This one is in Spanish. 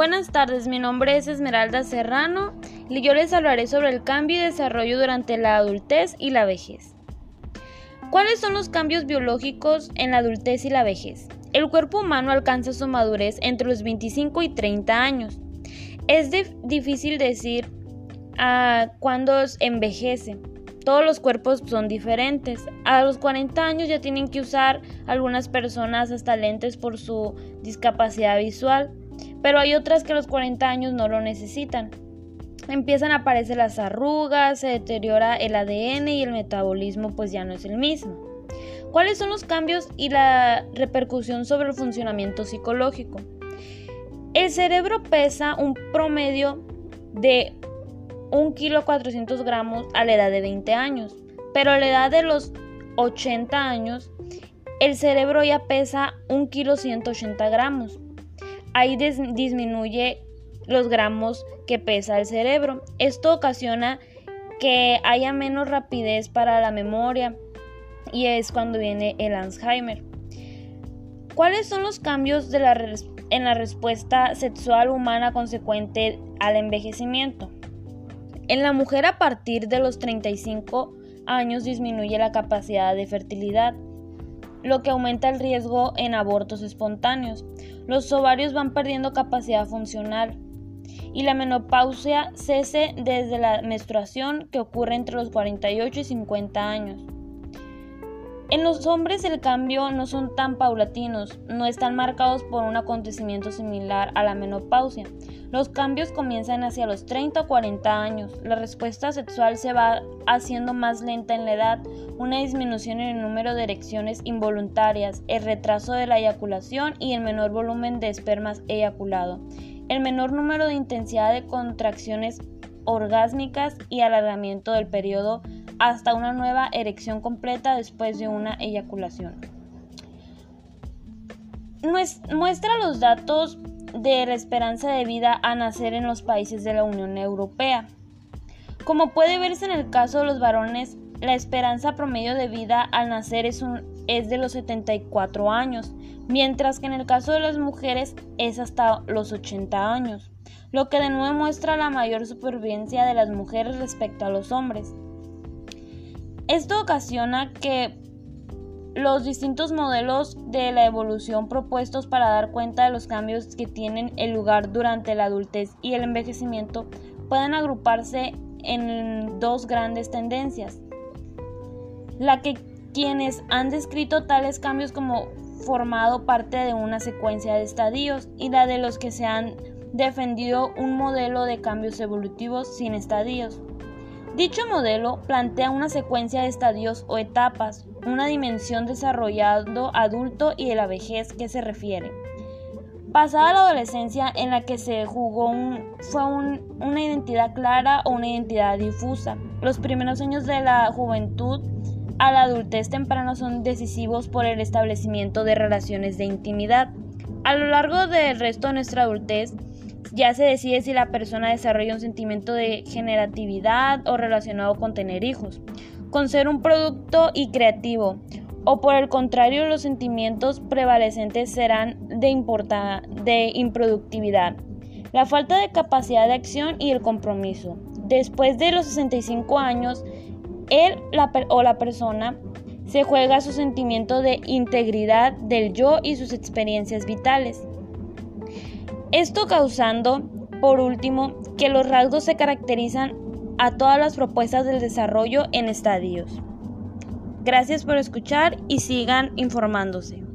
Buenas tardes, mi nombre es Esmeralda Serrano y yo les hablaré sobre el cambio y desarrollo durante la adultez y la vejez. ¿Cuáles son los cambios biológicos en la adultez y la vejez? El cuerpo humano alcanza su madurez entre los 25 y 30 años. Es difícil decir a cuándo envejece. Todos los cuerpos son diferentes. A los 40 años ya tienen que usar algunas personas hasta lentes por su discapacidad visual, pero hay otras que a los 40 años no lo necesitan. Empiezan a aparecer las arrugas, se deteriora el ADN y el metabolismo pues ya no es el mismo. ¿Cuáles son los cambios y la repercusión sobre el funcionamiento psicológico? El cerebro pesa un promedio de 1 kilo 400 gramos a la edad de 20 años, pero a la edad de los 80 años el cerebro ya pesa 1 kilo 180 gramos. Ahí disminuye los gramos que pesa el cerebro. Esto ocasiona que haya menos rapidez para la memoria y es cuando viene el Alzheimer. ¿Cuáles son los cambios en la respuesta sexual humana consecuente al envejecimiento? En la mujer a partir de los 35 años disminuye la capacidad de fertilidad, lo que aumenta el riesgo en abortos espontáneos. Los ovarios van perdiendo capacidad funcional y la menopausia cese desde la menstruación que ocurre entre los 48 y 50 años. En los hombres el cambio no son tan paulatinos, no están marcados por un acontecimiento similar a la menopausia. Los cambios comienzan hacia los 30 o 40 años. La respuesta sexual se va haciendo más lenta en la edad, una disminución en el número de erecciones involuntarias, el retraso de la eyaculación y el menor volumen de espermas eyaculado, el menor número de intensidad de contracciones orgásmicas y alargamiento del periodo hasta una nueva erección completa después de una eyaculación. Muestra los datos de la esperanza de vida a nacer en los países de la Unión Europea. Como puede verse en el caso de los varones, la esperanza promedio de vida al nacer es, es de los 74 años, mientras que en el caso de las mujeres es hasta los 80 años, lo que de nuevo muestra la mayor supervivencia de las mujeres respecto a los hombres. Esto ocasiona que los distintos modelos de la evolución propuestos para dar cuenta de los cambios que tienen el lugar durante la adultez y el envejecimiento pueden agruparse en dos grandes tendencias. La que quienes han descrito tales cambios como formado parte de una secuencia de estadios y la de los que se han defendido un modelo de cambios evolutivos sin estadios. Dicho modelo plantea una secuencia de estadios o etapas, una dimensión desarrollado adulto y de la vejez que se refiere. Pasada la adolescencia en la que se jugó fue una identidad clara o una identidad difusa. Los primeros años de la juventud a la adultez temprana son decisivos por el establecimiento de relaciones de intimidad. A lo largo del resto de nuestra adultez, ya se decide si la persona desarrolla un sentimiento de generatividad o relacionado con tener hijos, con ser un producto y creativo, o por el contrario los sentimientos prevalecentes serán de, de improductividad, la falta de capacidad de acción y el compromiso. Después de los 65 años, él o la persona se juega su sentimiento de integridad del yo y sus experiencias vitales. Esto causando, por último, que los rasgos se caracterizan a todas las propuestas del desarrollo en estadios. Gracias por escuchar y sigan informándose.